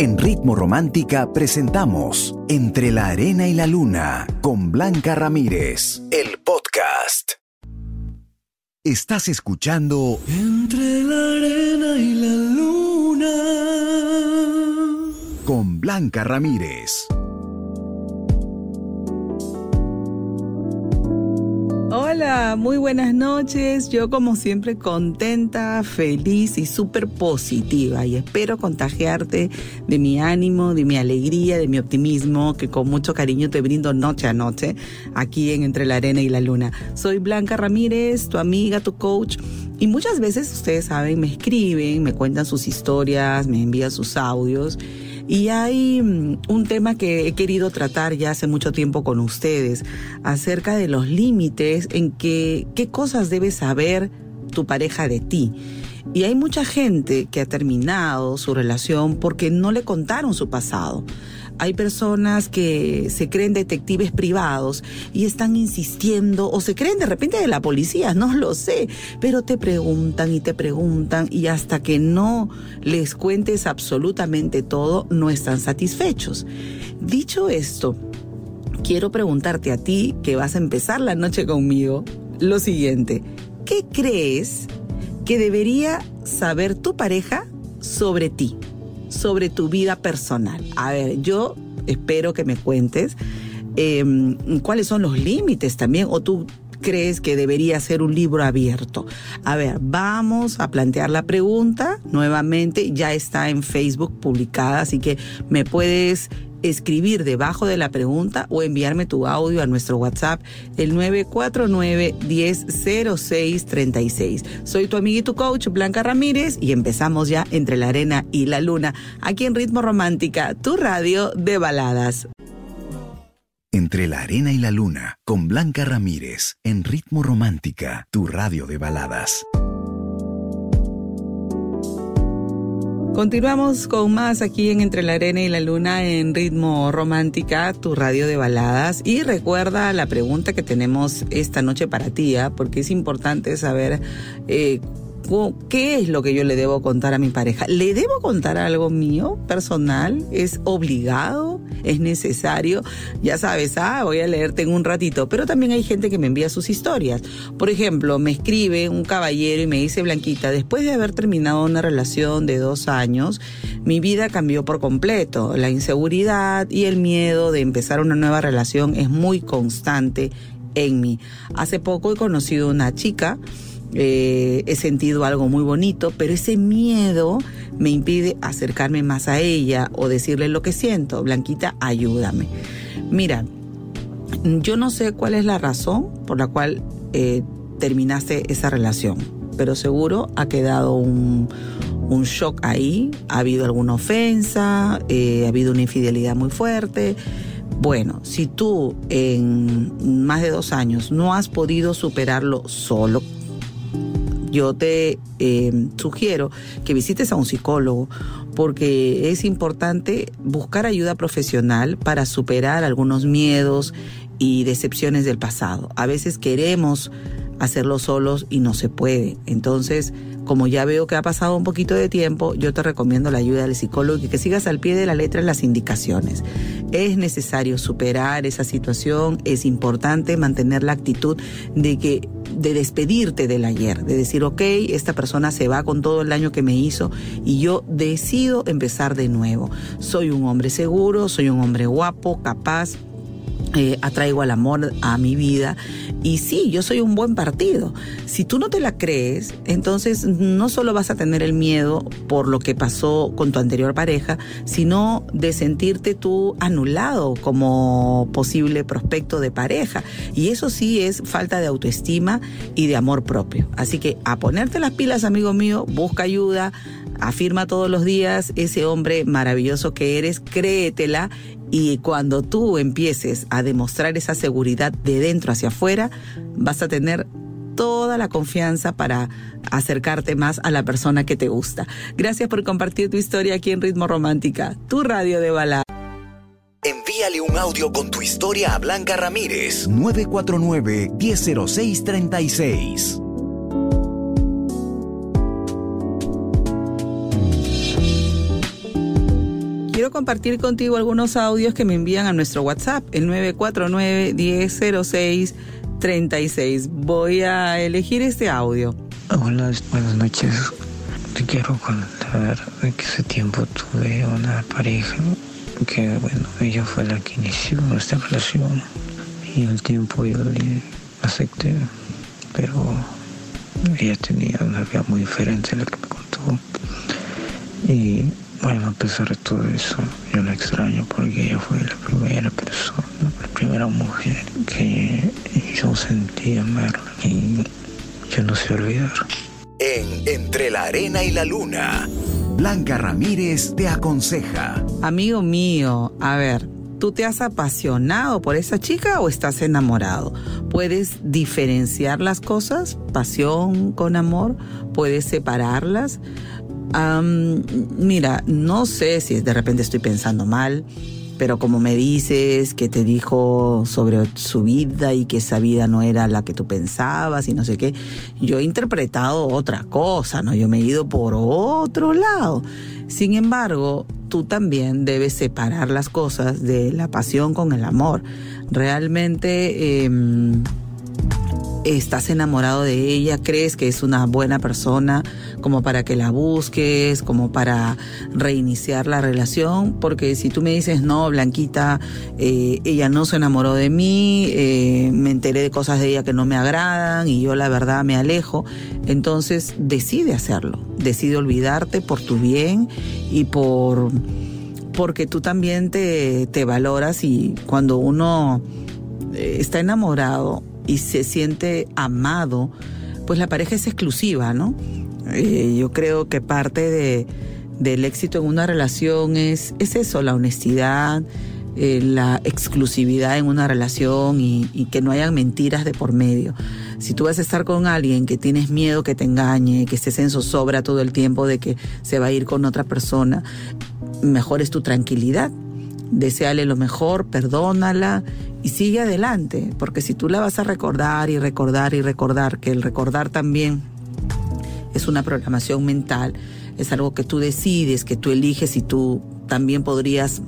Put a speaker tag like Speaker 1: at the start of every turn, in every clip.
Speaker 1: En Ritmo Romántica presentamos Entre la Arena y la Luna con Blanca Ramírez, el podcast. Estás escuchando
Speaker 2: Entre la arena y la luna.
Speaker 1: con Blanca Ramírez.
Speaker 3: Hola, muy buenas noches. Yo como siempre contenta, feliz y súper positiva y espero contagiarte de mi ánimo, de mi alegría, de mi optimismo que con mucho cariño te brindo noche a noche aquí en Entre la Arena y la Luna. Soy Blanca Ramírez, tu amiga, tu coach y muchas veces ustedes saben, me escriben, me cuentan sus historias, me envían sus audios. Y hay mm, un tema que he querido tratar ya hace mucho tiempo con ustedes acerca de los límites en que qué cosas debe saber tu pareja de ti. Y hay mucha gente que ha terminado su relación porque no le contaron su pasado. Hay personas que se creen detectives privados y están insistiendo o se creen de repente de la policía, no lo sé, pero te preguntan y te preguntan y hasta que no les cuentes absolutamente todo, no están satisfechos. Dicho esto, quiero preguntarte a ti que vas a empezar la noche conmigo lo siguiente. ¿Qué crees que debería saber tu pareja sobre ti? Sobre tu vida personal. A ver, yo espero que me cuentes eh, cuáles son los límites también, o tú crees que debería ser un libro abierto. A ver, vamos a plantear la pregunta nuevamente, ya está en Facebook publicada, así que me puedes escribir debajo de la pregunta o enviarme tu audio a nuestro WhatsApp el 949-100636. Soy tu amiga y tu coach Blanca Ramírez y empezamos ya entre la arena y la luna aquí en Ritmo Romántica, tu radio de baladas.
Speaker 1: Entre la Arena y la Luna con Blanca Ramírez en Ritmo Romántica, tu radio de baladas.
Speaker 3: Continuamos con más aquí en Entre la Arena y la Luna en Ritmo Romántica, tu radio de baladas. Y recuerda la pregunta que tenemos esta noche para ti, ¿ah? porque es importante saber eh, qué es lo que yo le debo contar a mi pareja. ¿Le debo contar algo mío, personal? ¿Es obligado? ¿Es necesario? Ya sabes, ah, voy a leerte en un ratito. Pero también hay gente que me envía sus historias. Por ejemplo, me escribe un caballero y me dice, Blanquita, después de haber terminado una relación de dos años, mi vida cambió por completo. La inseguridad y el miedo de empezar una nueva relación es muy constante en mí. Hace poco he conocido una chica eh, he sentido algo muy bonito, pero ese miedo me impide acercarme más a ella o decirle lo que siento. Blanquita, ayúdame. Mira, yo no sé cuál es la razón por la cual eh, terminaste esa relación, pero seguro ha quedado un, shock ahí, ha habido alguna ofensa, eh, ha habido una infidelidad muy fuerte. Bueno, si tú en más de dos años no has podido superarlo solo, yo te eh, sugiero que visites a un psicólogo porque es importante buscar ayuda profesional para superar algunos miedos y decepciones del pasado. A veces queremos hacerlo solos y no se puede. Entonces, como ya veo que ha pasado un poquito de tiempo, yo te recomiendo la ayuda del psicólogo y que sigas al pie de la letra las indicaciones. Es necesario superar esa situación, es importante mantener la actitud de que de despedirte del ayer, de decir, ok, esta persona se va con todo el daño que me hizo y yo decido empezar de nuevo. Soy un hombre seguro, soy un hombre guapo, capaz, eh, atraigo al amor a mi vida. Y sí, yo soy un buen partido. Si tú no te la crees, entonces no solo vas a tener el miedo por lo que pasó con tu anterior pareja, sino de sentirte tú anulado como posible prospecto de pareja. Y eso sí es falta de autoestima y de amor propio. Así que a ponerte las pilas, amigo mío, busca ayuda, afirma todos los días ese hombre maravilloso que eres, créetela y cuando tú empieces a demostrar esa seguridad de dentro hacia afuera, vas a tener toda la confianza para acercarte más a la persona que te gusta. Gracias por compartir tu historia aquí en Ritmo Romántica, tu radio de balada.
Speaker 1: Envíale un audio con tu historia a Blanca Ramírez 949-100636.
Speaker 3: Quiero compartir contigo algunos audios que me envían a nuestro WhatsApp, el 949 1006 36. Voy a elegir este audio.
Speaker 4: Hola, buenas noches. Te quiero contar que hace tiempo tuve una pareja que, bueno, ella fue la que inició esta relación y al tiempo yo le acepté, pero ella tenía una vida muy diferente a la que me contó. Y bueno, a pesar de todo eso, yo la extraño porque ella fue la primera persona, la primera mujer que yo sentí amarla y yo no sé olvidar.
Speaker 1: En Entre la Arena y la Luna, Blanca Ramírez te aconseja.
Speaker 3: Amigo mío, a ver, ¿tú te has apasionado por esa chica o estás enamorado? ¿Puedes diferenciar las cosas? ¿Pasión con amor? ¿Puedes separarlas? Mira, no sé si de repente estoy pensando mal, pero como me dices que te dijo sobre su vida y que esa vida no era la que tú pensabas y no sé qué, yo he interpretado otra cosa, ¿no? Yo me he ido por otro lado. Sin embargo, tú también debes separar las cosas de la pasión con el amor. Realmente... Eh, estás enamorado de ella, crees que es una buena persona como para que la busques, como para reiniciar la relación, porque si tú me dices, no, Blanquita, eh, ella no se enamoró de mí, eh, me enteré de cosas de ella que no me agradan y yo la verdad me alejo, entonces decide hacerlo, decide olvidarte por tu bien y por porque tú también te, te valoras y cuando uno eh, está enamorado y se siente amado, pues la pareja es exclusiva, ¿no? Eh, yo creo que parte de, del éxito en una relación es, es eso, la honestidad, eh, la exclusividad en una relación y, y, que no hayan mentiras de por medio. Si tú vas a estar con alguien que tienes miedo que te engañe, que estés en zozobra todo el tiempo de que se va a ir con otra persona, mejor es tu tranquilidad. Deseale lo mejor, perdónala sigue adelante, porque si tú la vas a recordar y recordar y recordar, que el recordar también es una programación mental, es algo que tú decides, que tú eliges y tú también podrías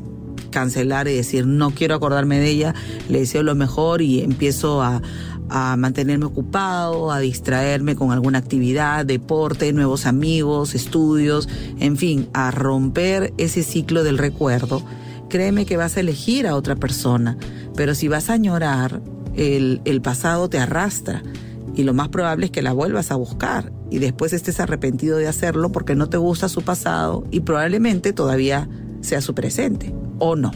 Speaker 3: cancelar y decir no quiero acordarme de ella, le deseo lo mejor y empiezo a, a mantenerme ocupado, a distraerme con alguna actividad, deporte, nuevos amigos, estudios, en fin, a romper ese ciclo del recuerdo créeme que vas a elegir a otra persona, pero si vas a añorar, el, el pasado te arrastra y lo más probable es que la vuelvas a buscar y después estés arrepentido de hacerlo porque no te gusta su pasado y probablemente todavía sea su presente o no.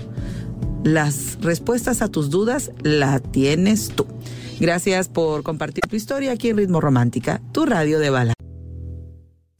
Speaker 3: Las respuestas a tus dudas la tienes tú. Gracias por compartir tu historia aquí en Ritmo Romántica, tu radio de bala.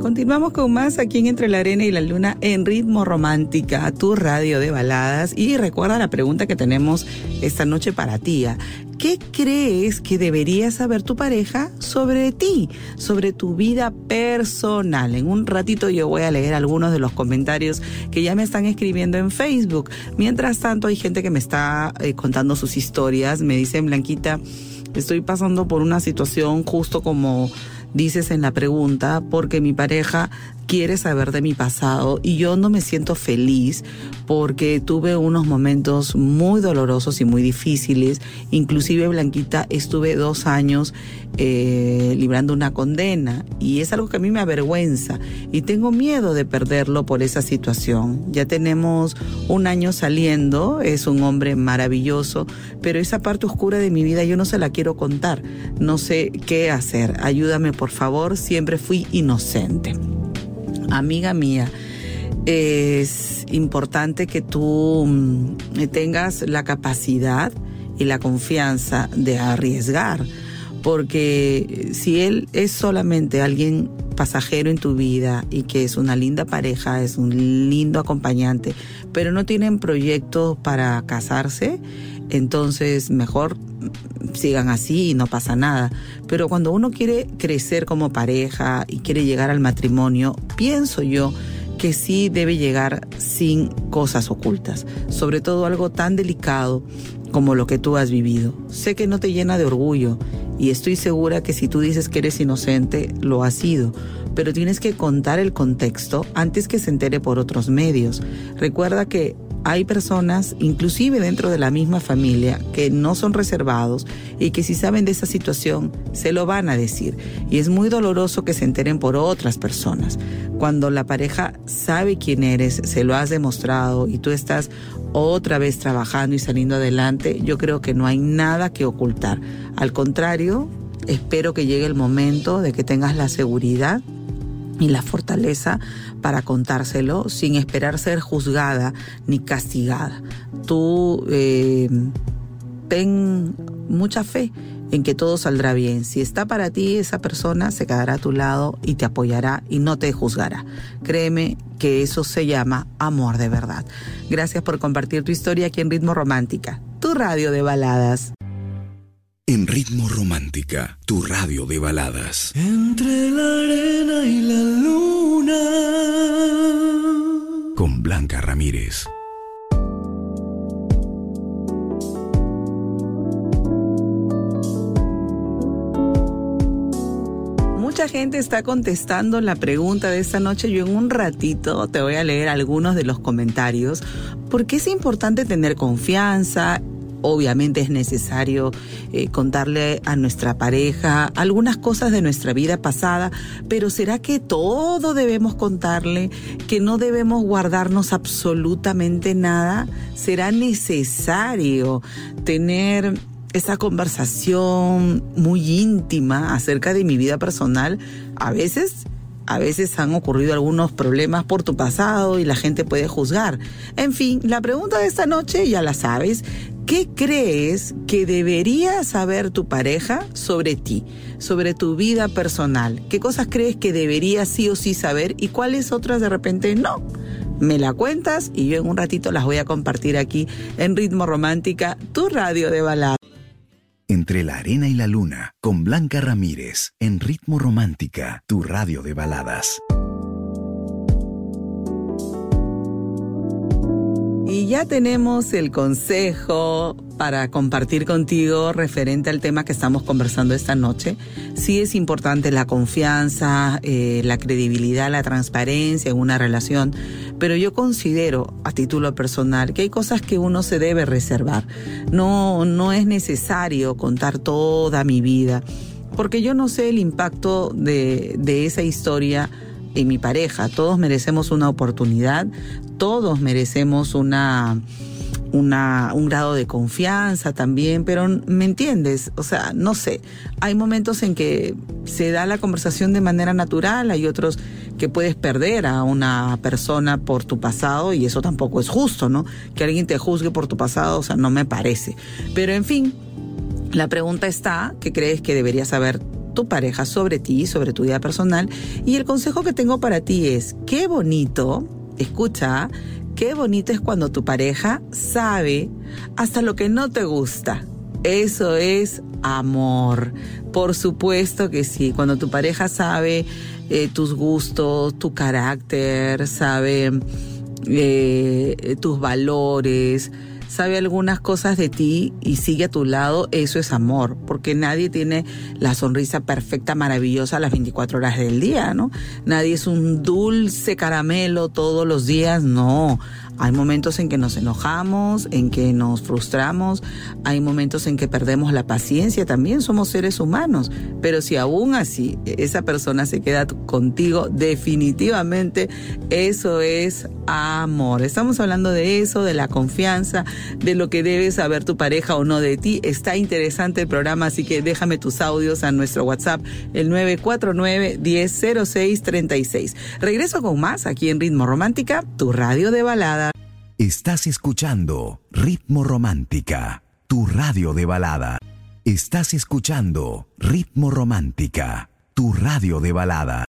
Speaker 3: Continuamos con más aquí en Entre la Arena y la Luna en Ritmo Romántica, tu radio de baladas. Y recuerda la pregunta que tenemos esta noche para ti. ¿ah? ¿Qué crees que debería saber tu pareja sobre ti, sobre tu vida personal? En un ratito yo voy a leer algunos de los comentarios que ya me están escribiendo en Facebook. Mientras tanto hay gente que me está eh, contando sus historias. Me dicen, Blanquita, estoy pasando por una situación justo como dices en la pregunta, porque mi pareja quiere saber de mi pasado y yo no me siento feliz porque tuve unos momentos muy dolorosos y muy difíciles. Inclusive, Blanquita, estuve dos años eh, librando una condena y es algo que a mí me avergüenza y tengo miedo de perderlo por esa situación. Ya tenemos un año saliendo, es un hombre maravilloso, pero esa parte oscura de mi vida yo no se la quiero contar. No sé qué hacer. Ayúdame, por favor. Siempre fui inocente amiga mía, es importante que tú mm, tengas la capacidad y la confianza de arriesgar, porque si él es solamente alguien pasajero en tu vida y que es una linda pareja, es un lindo acompañante, pero no tienen proyectos para casarse, entonces mejor sigan así y no pasa nada. Pero cuando uno quiere crecer como pareja y quiere llegar al matrimonio, pienso yo que sí debe llegar sin cosas ocultas, sobre todo algo tan delicado como lo que tú has vivido. Sé que no te llena de orgullo y estoy segura que si tú dices que eres inocente, lo has sido, pero tienes que contar el contexto antes que se entere por otros medios. Recuerda que hay personas, inclusive dentro de la misma familia, que no son reservados y que si saben de esa situación, se lo van a decir. Y es muy doloroso que se enteren por otras personas. Cuando la pareja sabe quién eres, se lo has demostrado y tú estás otra vez trabajando y saliendo adelante, yo creo que no hay nada que ocultar. Al contrario, espero que llegue el momento de que tengas la seguridad y la fortaleza para contárselo sin esperar ser juzgada ni castigada. Tú eh, ten mucha fe en que todo saldrá bien. Si está para ti, esa persona se quedará a tu lado y te apoyará y no te juzgará. Créeme que eso se llama amor de verdad. Gracias por compartir tu historia aquí en Ritmo Romántica, tu radio de baladas.
Speaker 1: En Ritmo Romántica, tu radio de baladas.
Speaker 2: Entre la arena y la luna.
Speaker 1: Con Blanca Ramírez.
Speaker 3: Mucha gente está contestando la pregunta de esta noche. Yo en un ratito te voy a leer algunos de los comentarios. Porque es importante tener confianza obviamente es necesario eh, contarle a nuestra pareja algunas cosas de nuestra vida pasada, pero ¿será que todo debemos contarle? ¿Que no debemos guardarnos absolutamente nada? ¿Será necesario tener esa conversación muy íntima acerca de mi vida personal? A veces a veces han ocurrido algunos problemas por tu pasado y la gente puede juzgar. En fin, la pregunta de esta noche ya la sabes. ¿Qué crees que debería saber tu pareja sobre ti, sobre tu vida personal? ¿Qué cosas crees que debería sí o sí saber y cuáles otras de repente no? Me la cuentas y yo en un ratito las voy a compartir aquí en Ritmo Romántica, tu radio de balada.
Speaker 1: Entre la arena y la luna, con Blanca Ramírez, en Ritmo Romántica, tu radio de baladas.
Speaker 3: Y ya tenemos el consejo para compartir contigo referente al tema que estamos conversando esta noche. Sí es importante la confianza, eh, la credibilidad, la transparencia en una relación, pero yo considero a título personal que hay cosas que uno se debe reservar. No, no es necesario contar toda mi vida, porque yo no sé el impacto de, de esa historia en mi pareja. Todos merecemos una oportunidad, todos merecemos una, una, un grado de confianza también, pero ¿me entiendes? O sea, no sé, hay momentos en que se da la conversación de manera natural, hay otros que puedes perder a una persona por tu pasado y eso tampoco es justo, ¿no? Que alguien te juzgue por tu pasado, o sea, no me parece. Pero en fin, la pregunta está, ¿qué crees que debería saber tu pareja sobre ti, sobre tu vida personal? Y el consejo que tengo para ti es, qué bonito escucha, qué bonito es cuando tu pareja sabe hasta lo que no te gusta. Eso es amor. Por supuesto que sí. Cuando tu pareja sabe eh, tus gustos, tu carácter, sabe eh, tus valores, sabe algunas cosas de ti y sigue a tu lado, eso es amor, porque nadie tiene la sonrisa perfecta, maravillosa las 24 horas del día, ¿no? Nadie es un dulce caramelo todos los días, no. Hay momentos en que nos enojamos, en que nos frustramos, hay momentos en que perdemos la paciencia, también somos seres humanos, pero si aún así esa persona se queda contigo, definitivamente eso es amor. Estamos hablando de eso, de la confianza, de lo que debe saber tu pareja o no de ti. Está interesante el programa, así que déjame tus audios a nuestro WhatsApp, el 949-100636. Regreso con más aquí en Ritmo Romántica, tu radio de balada.
Speaker 1: Estás escuchando Ritmo Romántica, tu radio de balada. Estás escuchando Ritmo Romántica, tu radio de balada.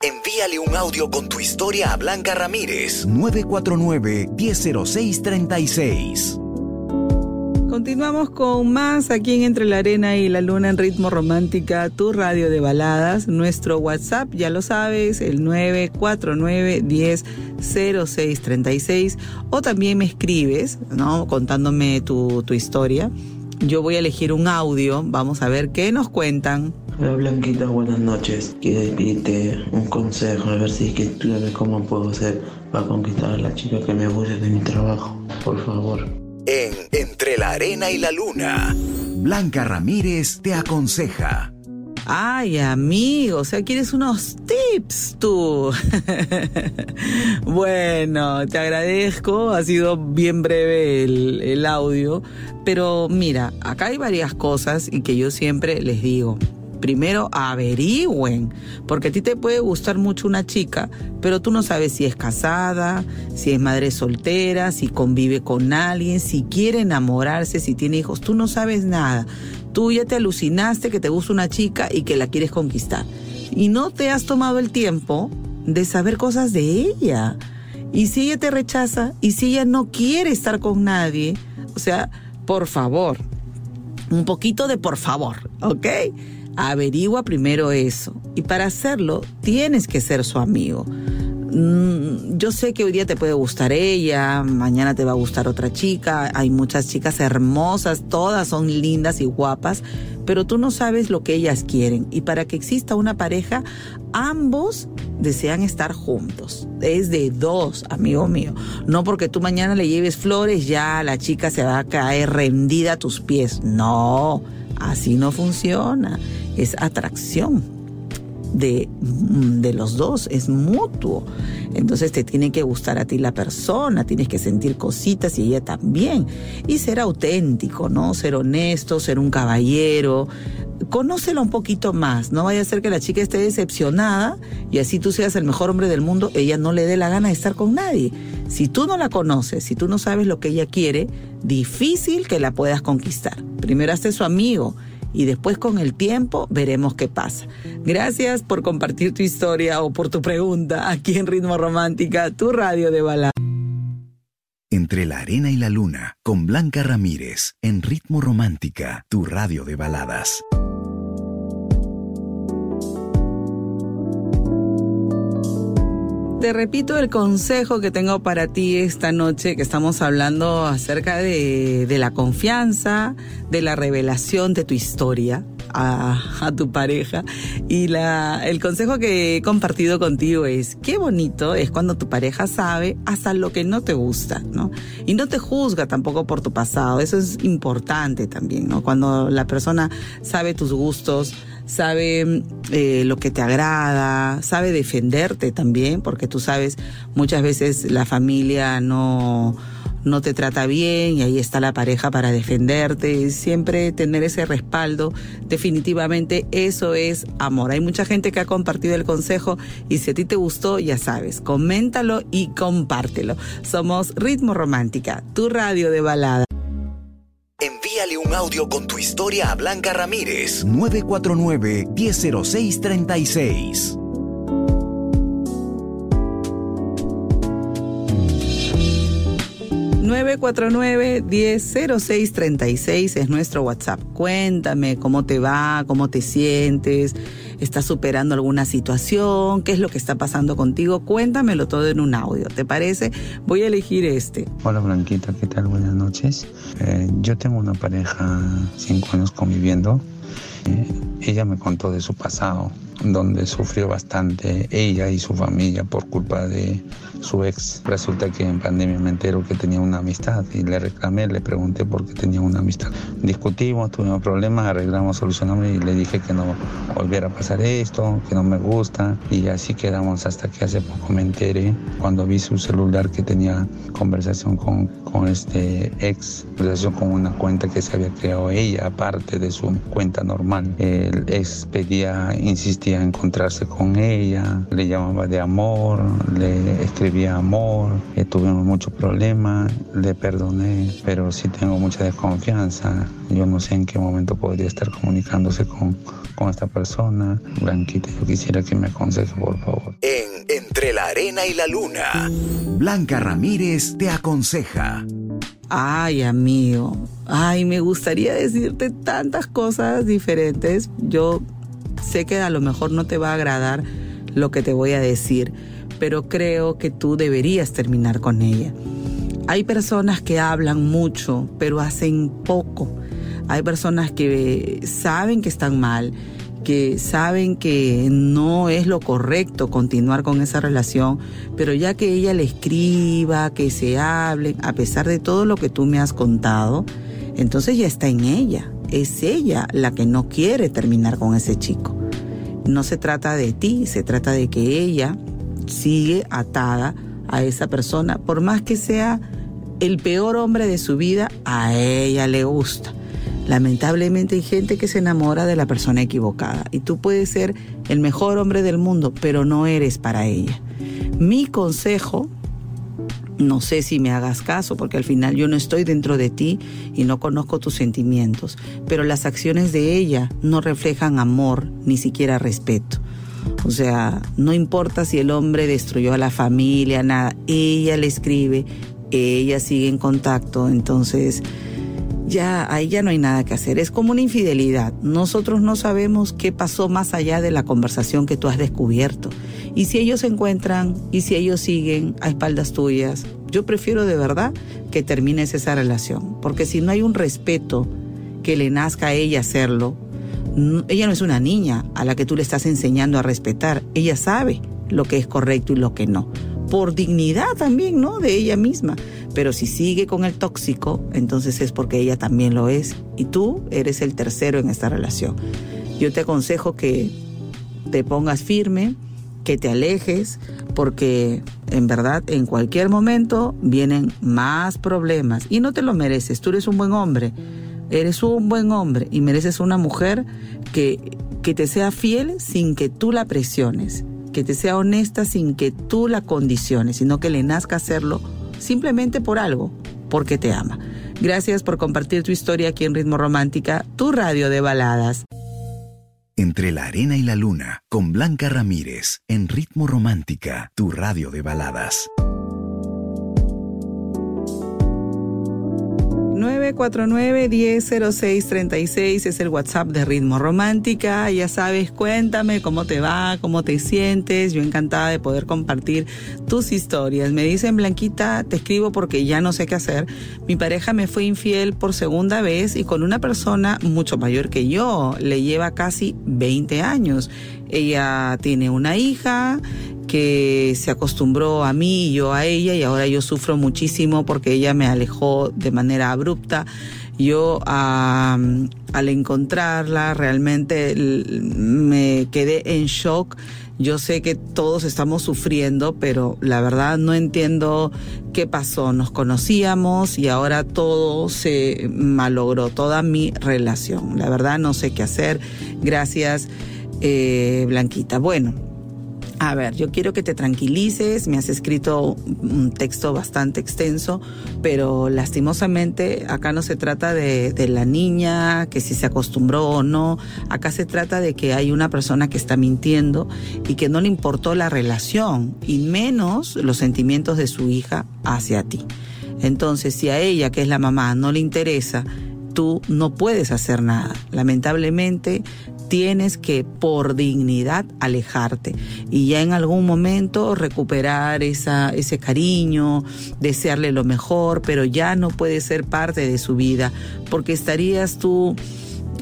Speaker 1: Envíale un audio con tu historia a Blanca Ramírez, 949-100636.
Speaker 3: Continuamos con más aquí en Entre la Arena y la Luna en Ritmo Romántica, tu radio de baladas. Nuestro WhatsApp, ya lo sabes, el 949 10 0636 o también me escribes, ¿no? Contándome tu, tu historia. Yo voy a elegir un audio, vamos a ver qué nos cuentan.
Speaker 5: Hola Blanquita, buenas noches. Quiero pedirte un consejo, a ver si es que tú cómo puedo hacer para conquistar a la chica que me abusa de mi trabajo. Por favor.
Speaker 1: En Entre la Arena y la Luna, Blanca Ramírez te aconseja.
Speaker 3: Ay, amigo, o sea, quieres unos tips tú. bueno, te agradezco, ha sido bien breve el, el audio, pero mira, acá hay varias cosas y que yo siempre les digo primero averigüen, porque a ti te puede gustar mucho una chica, pero tú no sabes si es casada, si es madre soltera, si convive con alguien, si quiere enamorarse, si tiene hijos, tú no sabes nada. Tú ya te alucinaste que te gusta una chica y que la quieres conquistar. Y no te has tomado el tiempo de saber cosas de ella. Y si ella te rechaza, y si ella no quiere estar con nadie, o sea, por favor, un poquito de por favor, ¿ok? Averigua primero eso. Y para hacerlo, tienes que ser su amigo. Mm, yo sé que hoy día te puede gustar ella, mañana te va a gustar otra chica, hay muchas chicas hermosas, todas son lindas y guapas, pero tú no sabes lo que ellas quieren. Y para que exista una pareja, ambos desean estar juntos. Es de dos, amigo mío. No porque tú mañana le lleves flores, ya la chica se va a caer rendida a tus pies. No, así no funciona es atracción de, de, los dos, es mutuo. Entonces te tiene que gustar a ti la persona, tienes que sentir cositas y ella también. Y ser auténtico, ¿no? Ser honesto, ser un caballero. Conócelo un poquito más, no vaya a ser que la chica esté decepcionada y así tú seas el mejor hombre del mundo, ella no le dé la gana de estar con nadie. Si tú no la conoces, si tú no sabes lo que ella quiere, difícil que la puedas conquistar. Primero hazte su amigo y después con el tiempo veremos qué pasa. Gracias por compartir tu historia o por tu pregunta aquí en Ritmo Romántica, tu radio de balada.
Speaker 1: Entre la arena y la luna, con Blanca Ramírez, en Ritmo Romántica, tu radio de baladas.
Speaker 3: Repito el consejo que tengo para ti esta noche, que estamos hablando acerca de, la confianza, de la revelación de tu historia a, tu pareja. Y el consejo que he compartido contigo es, qué bonito es cuando tu pareja sabe hasta lo que no te gusta, ¿no? Y no te juzga tampoco por tu pasado, eso es importante también, ¿no? Cuando la persona sabe tus gustos, sabe eh, lo que te agrada, sabe defenderte también, porque tú sabes, muchas veces la familia no, no te trata bien y ahí está la pareja para defenderte. Siempre tener ese respaldo, definitivamente eso es amor. Hay mucha gente que ha compartido el consejo y si a ti te gustó, ya sabes, coméntalo y compártelo. Somos Ritmo Romántica, tu radio de balada.
Speaker 1: Envíale un audio con tu historia a Blanca Ramírez, 949-100636.
Speaker 3: 949-100636 es nuestro WhatsApp. Cuéntame cómo te va, cómo te sientes, estás superando alguna situación, qué es lo que está pasando contigo. Cuéntamelo todo en un audio, ¿te parece? Voy a elegir este.
Speaker 6: Hola Blanquita, ¿qué tal? Buenas noches. Eh, yo tengo una pareja, cinco años conviviendo. Eh, ella me contó de su pasado, donde sufrió bastante ella y su familia por culpa de su ex. Resulta que en pandemia me entero que tenía una amistad y le reclamé, le pregunté por qué tenía una amistad. Discutimos, tuvimos problemas, arreglamos, solucionamos y le dije que no volviera a pasar esto, que no me gusta y así quedamos hasta que hace poco me enteré cuando vi su celular que tenía conversación con, con este ex, conversación con una cuenta que se había creado ella aparte de su cuenta normal. El ex pedía, insistía en encontrarse con ella, le llamaba de amor, le escribía vivía amor, eh, tuvimos muchos problemas, le perdoné, pero sí tengo mucha desconfianza. Yo no sé en qué momento podría estar comunicándose con, con esta persona. Blanquita, yo quisiera que me aconseje, por favor.
Speaker 1: En Entre la Arena y la Luna, Blanca Ramírez te aconseja.
Speaker 3: Ay, amigo. Ay, me gustaría decirte tantas cosas diferentes. Yo sé que a lo mejor no te va a agradar lo que te voy a decir, pero creo que tú deberías terminar con ella. Hay personas que hablan mucho, pero hacen poco. Hay personas que saben que están mal, que saben que no es lo correcto continuar con esa relación, pero ya que ella le escriba, que se hable, a pesar de todo lo que tú me has contado, entonces ya está en ella. Es ella la que no quiere terminar con ese chico. No se trata de ti, se trata de que ella sigue atada a esa persona, por más que sea el peor hombre de su vida, a ella le gusta. Lamentablemente hay gente que se enamora de la persona equivocada y tú puedes ser el mejor hombre del mundo, pero no eres para ella. Mi consejo, no sé si me hagas caso, porque al final yo no estoy dentro de ti y no conozco tus sentimientos, pero las acciones de ella no reflejan amor, ni siquiera respeto. O sea, no importa si el hombre destruyó a la familia, nada, ella le escribe, ella sigue en contacto, entonces ya ahí ya no hay nada que hacer. Es como una infidelidad. Nosotros no sabemos qué pasó más allá de la conversación que tú has descubierto. Y si ellos se encuentran y si ellos siguen a espaldas tuyas, yo prefiero de verdad que termines esa relación. Porque si no hay un respeto que le nazca a ella hacerlo, ella no es una niña a la que tú le estás enseñando a respetar. Ella sabe lo que es correcto y lo que no. Por dignidad también, ¿no? De ella misma. Pero si sigue con el tóxico, entonces es porque ella también lo es y tú eres el tercero en esta relación. Yo te aconsejo que te pongas firme, que te alejes, porque en verdad en cualquier momento vienen más problemas y no te lo mereces. Tú eres un buen hombre, eres un buen hombre y mereces una mujer que, que te sea fiel sin que tú la presiones, que te sea honesta sin que tú la condiciones, sino que le nazca hacerlo simplemente por algo, porque te ama. Gracias por compartir tu historia aquí en Ritmo Romántica, tu radio de baladas.
Speaker 1: Entre la arena y la luna, con Blanca Ramírez, en Ritmo Romántica, tu radio de baladas.
Speaker 3: 949-100636 es el WhatsApp de Ritmo Romántica. Ya sabes, cuéntame cómo te va, cómo te sientes. Yo encantada de poder compartir tus historias. Me dicen, Blanquita, te escribo porque ya no sé qué hacer. Mi pareja me fue infiel por segunda vez y con una persona mucho mayor que yo. Le lleva casi 20 años. Ella tiene una hija que se acostumbró a mí y yo a ella y ahora yo sufro muchísimo porque ella me alejó de manera abrupta. Yo al encontrarla realmente me quedé en shock. Yo sé que todos estamos sufriendo, pero la verdad no entiendo qué pasó. Nos conocíamos y ahora todo se malogró, toda mi relación. La verdad no sé qué hacer. Gracias, eh, Blanquita. Bueno, a ver, yo quiero que te tranquilices, me has escrito un texto bastante extenso, pero lastimosamente acá no se trata de, la niña, que si se acostumbró o no, acá se trata de que hay una persona que está mintiendo y que no le importó la relación y menos los sentimientos de su hija hacia ti. Entonces, si a ella, que es la mamá, no le interesa, tú no puedes hacer nada. Lamentablemente, tienes que por dignidad alejarte y ya en algún momento recuperar esa, ese cariño, desearle lo mejor, pero ya no puede ser parte de su vida porque estarías tú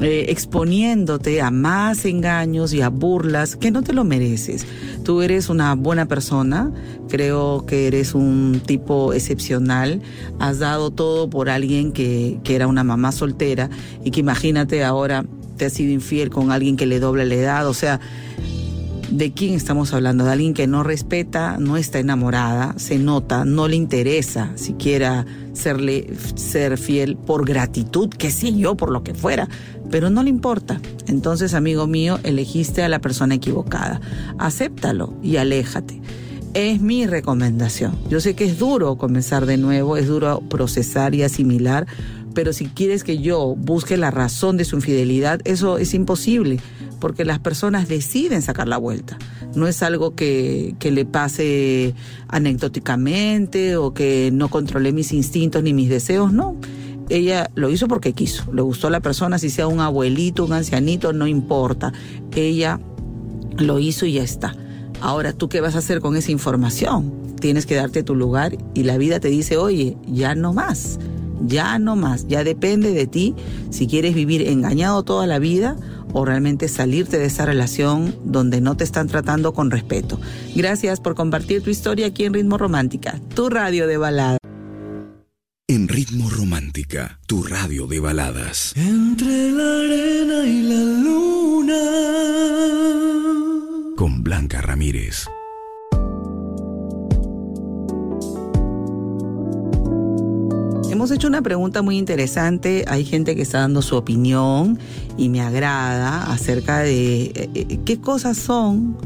Speaker 3: eh, exponiéndote a más engaños y a burlas que no te lo mereces. Tú eres una buena persona, creo que eres un tipo excepcional, has dado todo por alguien que, que era una mamá soltera y que imagínate ahora te ha sido infiel con alguien que le dobla la edad, o sea, ¿de quién estamos hablando? De alguien que no respeta, no está enamorada, se nota, no le interesa siquiera serle, ser fiel por gratitud, que sí, yo, por lo que fuera, pero no le importa. Entonces, amigo mío, elegiste a la persona equivocada. Acéptalo y aléjate. Es mi recomendación. Yo sé que es duro comenzar de nuevo, es duro procesar y asimilar, pero si quieres que yo busque la razón de su infidelidad, eso es imposible, porque las personas deciden sacar la vuelta, no es algo que, que le pase anecdóticamente o que no controle mis instintos ni mis deseos, no. Ella lo hizo porque quiso, le gustó a la persona, si sea un abuelito, un ancianito, no importa. Ella lo hizo y ya está. Ahora, ¿tú qué vas a hacer con esa información? Tienes que darte tu lugar y la vida te dice, oye, ya no más, ya no más, ya depende de ti si quieres vivir engañado toda la vida o realmente salirte de esa relación donde no te están tratando con respeto. Gracias por compartir tu historia aquí en Ritmo Romántica, tu radio de balada.
Speaker 1: En Ritmo Romántica, tu radio de baladas.
Speaker 2: Entre la arena y la luna.
Speaker 1: Con Blanca Ramírez.
Speaker 3: Hemos hecho una pregunta muy interesante. Hay gente que está dando su opinión y me agrada acerca de eh, eh, qué cosas son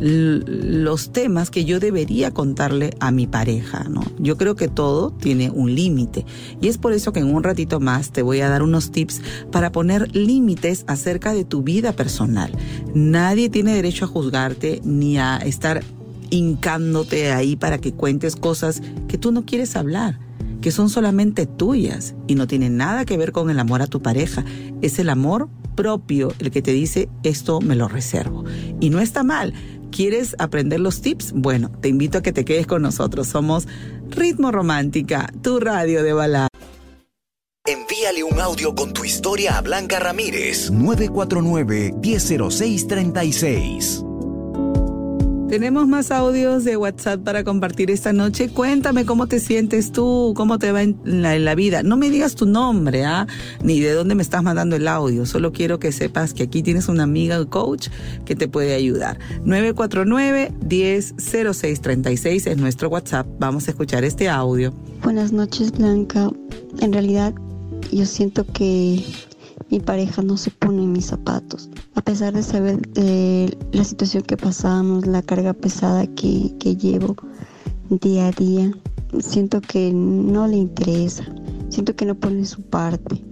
Speaker 3: los temas que yo debería contarle a mi pareja, ¿no? Yo creo que todo tiene un límite y es por eso que en un ratito más te voy a dar unos tips para poner límites acerca de tu vida personal. Nadie tiene derecho a juzgarte ni a estar hincándote ahí para que cuentes cosas que tú no quieres hablar que son solamente tuyas y no tienen nada que ver con el amor a tu pareja. Es el amor propio el que te dice esto me lo reservo. Y no está mal. ¿Quieres aprender los tips? Bueno, te invito a que te quedes con nosotros. Somos Ritmo Romántica, tu radio de balada.
Speaker 1: Envíale un audio con tu historia a Blanca Ramírez, 949-100636.
Speaker 3: Tenemos más audios de WhatsApp para compartir esta noche. Cuéntame cómo te sientes tú, cómo te va en la, vida. No me digas tu nombre, ¿ah? Ni de dónde me estás mandando el audio. Solo quiero que sepas que aquí tienes una amiga coach que te puede ayudar. 949-100636 es nuestro WhatsApp. Vamos a escuchar este audio.
Speaker 7: Buenas noches, Blanca. En realidad, yo siento que mi pareja no se pone en mis zapatos. A pesar de saber eh, la situación que pasamos, la carga pesada que, que llevo día a día, siento que no le interesa. Siento que no pone su parte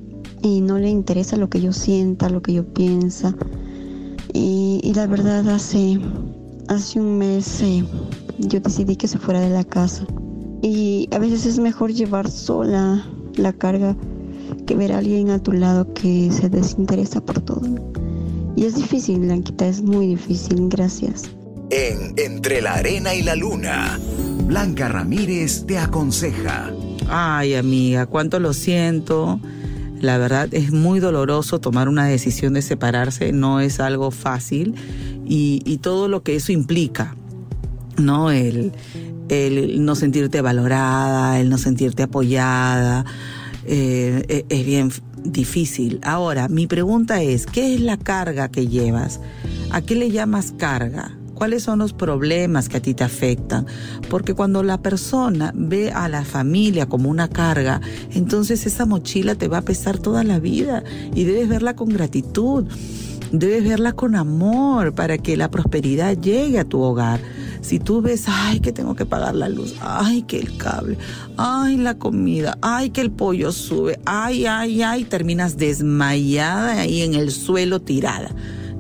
Speaker 7: y no le interesa lo que yo sienta, lo que yo piensa. Y, la verdad hace, hace un mes eh, yo decidí que se fuera de la casa. Y a veces es mejor llevar sola la carga que ver a alguien a tu lado que se desinteresa por todo. Y es difícil, Blanquita, es muy difícil. Gracias.
Speaker 1: En Entre la Arena y la Luna, Blanca Ramírez te aconseja.
Speaker 3: Ay, amiga, cuánto lo siento. La verdad es muy doloroso tomar una decisión de separarse, no es algo fácil y, y todo lo que eso implica, ¿no? El, el no sentirte valorada, el no sentirte apoyada, eh, eh, es bien difícil. Ahora, mi pregunta es, ¿qué es la carga que llevas? ¿A qué le llamas carga? ¿Cuáles son los problemas que a ti te afectan? Porque cuando la persona ve a la familia como una carga, entonces esa mochila te va a pesar toda la vida y debes verla con gratitud, debes verla con amor para que la prosperidad llegue a tu hogar. Si tú ves, ay, que tengo que pagar la luz, ay, que el cable, ay, la comida, ay, que el pollo sube, ay, ay, ay, terminas desmayada ahí en el suelo tirada.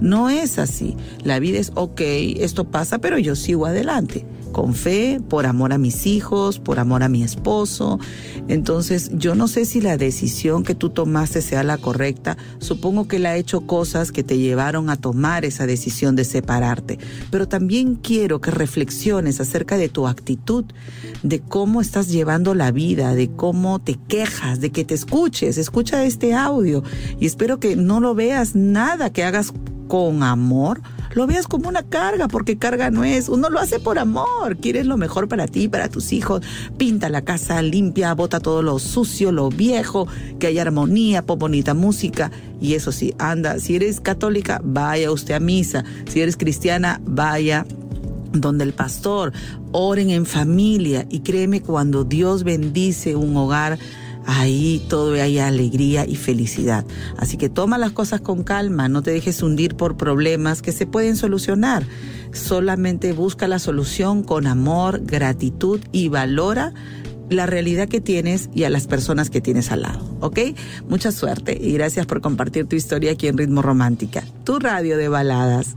Speaker 3: No es así. La vida es, ok, esto pasa, pero yo sigo adelante con fe, por amor a mis hijos, por amor a mi esposo. Entonces, yo no sé si la decisión que tú tomaste sea la correcta. Supongo que él ha hecho cosas que te llevaron a tomar esa decisión de separarte. Pero también quiero que reflexiones acerca de tu actitud, de cómo estás llevando la vida, de cómo te quejas, de que te escuches. Escucha este audio y espero que no lo veas nada que hagas con amor, lo veas como una carga, porque carga no es. Uno lo hace por amor, quieres lo mejor para ti, para tus hijos. Pinta la casa limpia, bota todo lo sucio, lo viejo, que haya armonía, pon bonita música. Y eso sí, anda, si eres católica, vaya usted a misa. Si eres cristiana, vaya donde el pastor, oren en familia y créeme cuando Dios bendice un hogar, ahí todo hay alegría y felicidad. Así que toma las cosas con calma, no te dejes hundir por problemas que se pueden solucionar. Solamente busca la solución con amor, gratitud y valora la realidad que tienes y a las personas que tienes al lado, ¿ok? Mucha suerte y gracias por compartir tu historia aquí en Ritmo Romántica, tu radio de baladas.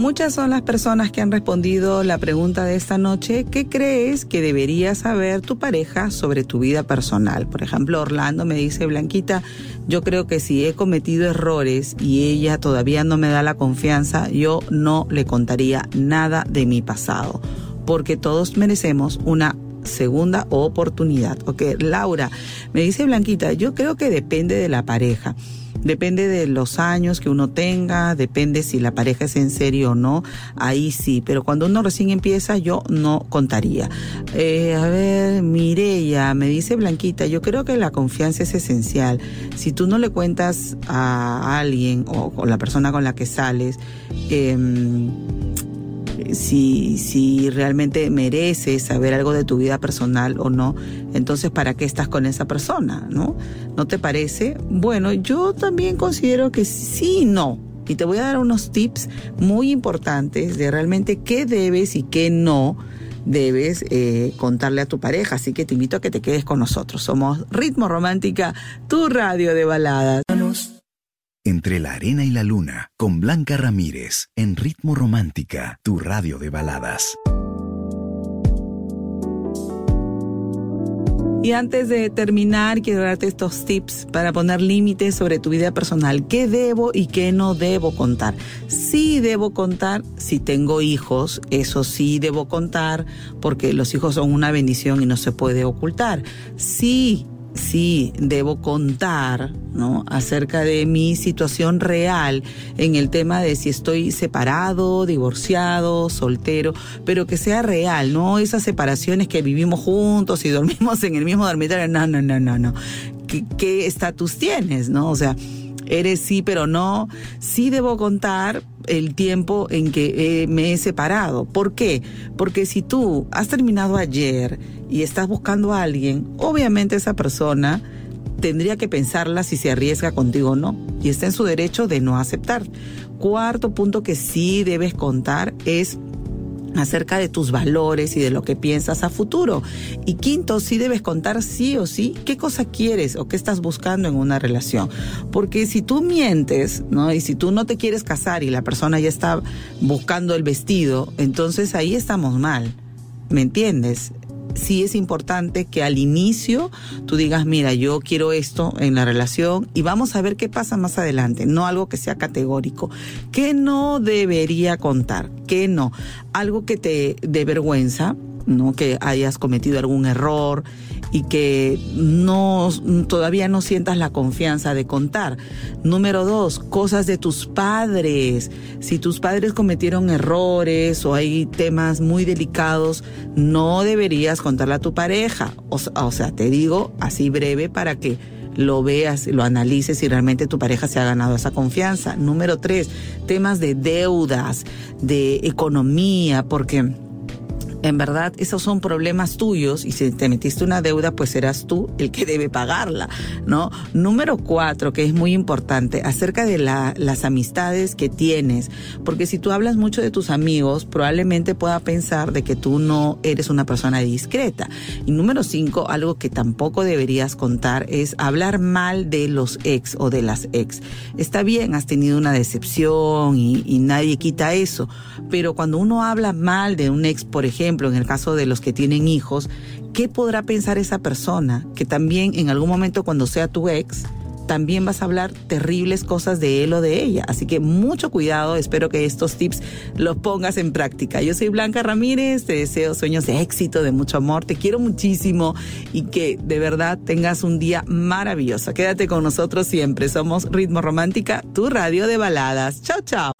Speaker 3: Muchas son las personas que han respondido la pregunta de esta noche, ¿qué crees que debería saber tu pareja sobre tu vida personal? Por ejemplo, Orlando me dice, Blanquita, yo creo que si he cometido errores y ella todavía no me da la confianza, yo no le contaría nada de mi pasado, porque todos merecemos una segunda oportunidad. Ok, Laura, me dice Blanquita, yo creo que depende de la pareja. Depende de los años que uno tenga, depende si la pareja es en serio o no, ahí sí, pero cuando uno recién empieza yo no contaría. Eh, a ver, Mireya, me dice Blanquita, yo creo que la confianza es esencial. Si tú no le cuentas a alguien o, o la persona con la que sales, eh, si, si realmente mereces saber algo de tu vida personal o no, entonces ¿para qué estás con esa persona? ¿No? ¿No te parece? Bueno, yo también considero que sí no. Y te voy a dar unos tips muy importantes de realmente qué debes y qué no debes eh, contarle a tu pareja. Así que te invito a que te quedes con nosotros. Somos Ritmo Romántica, tu radio de baladas.
Speaker 1: Entre la arena y la luna, con Blanca Ramírez, en Ritmo Romántica, tu radio de baladas.
Speaker 3: Y antes de terminar, quiero darte estos tips para poner límites sobre tu vida personal. ¿Qué debo y qué no debo contar? Sí debo contar si tengo hijos, eso sí debo contar porque los hijos son una bendición y no se puede ocultar. Sí sí debo contar ¿no? acerca de mi situación real en el tema de si estoy separado, divorciado, soltero, pero que sea real, no esas separaciones que vivimos juntos y dormimos en el mismo dormitorio, no, no, no, no, no. ¿Qué estatus tienes? ¿No? O sea, eres sí, pero no. Sí debo contar el tiempo en que eh, me he separado. ¿Por qué? Porque si tú has terminado ayer y estás buscando a alguien, obviamente esa persona tendría que pensarla si se arriesga contigo o no. Y está en su derecho de no aceptar. Cuarto punto que sí debes contar es acerca de tus valores y de lo que piensas a futuro. Y quinto, sí debes contar sí o sí qué cosa quieres o qué estás buscando en una relación. Porque si tú mientes, ¿no? Y si tú no te quieres casar y la persona ya está buscando el vestido, entonces ahí estamos mal. ¿Me entiendes? Sí es importante que al inicio tú digas, mira, yo quiero esto en la relación y vamos a ver qué pasa más adelante, no algo que sea categórico. ¿Qué no debería contar? ¿Qué no? Algo que te dé vergüenza, ¿no? Que hayas cometido algún error y que no todavía no sientas la confianza de contar. Número dos, cosas de tus padres. Si tus padres cometieron errores o hay temas muy delicados, no deberías contarle a tu pareja. O, sea, te digo así breve para que lo veas, lo analices si realmente tu pareja se ha ganado esa confianza. Número tres, temas de deudas, de economía, porque en verdad esos son problemas tuyos y si te metiste una deuda, pues serás tú el que debe pagarla, ¿no? Número cuatro, que es muy importante, acerca de la, las amistades que tienes, porque si tú hablas mucho de tus amigos, probablemente pueda pensar de que tú no eres una persona discreta. Y número cinco, algo que tampoco deberías contar es hablar mal de los ex o de las ex. Está bien, has tenido una decepción y, y nadie quita eso, pero cuando uno habla mal de un ex, por en el caso de los que tienen hijos, ¿qué podrá pensar esa persona? Que también en algún momento cuando sea tu ex, también vas a hablar terribles cosas de él o de ella. Así que mucho cuidado, espero que estos tips los pongas en práctica. Yo soy Blanca Ramírez, te deseo sueños de éxito, de mucho amor, te quiero muchísimo y que de verdad tengas un día maravilloso. Quédate con nosotros siempre, somos Ritmo Romántica, tu radio de baladas. Chao, chao.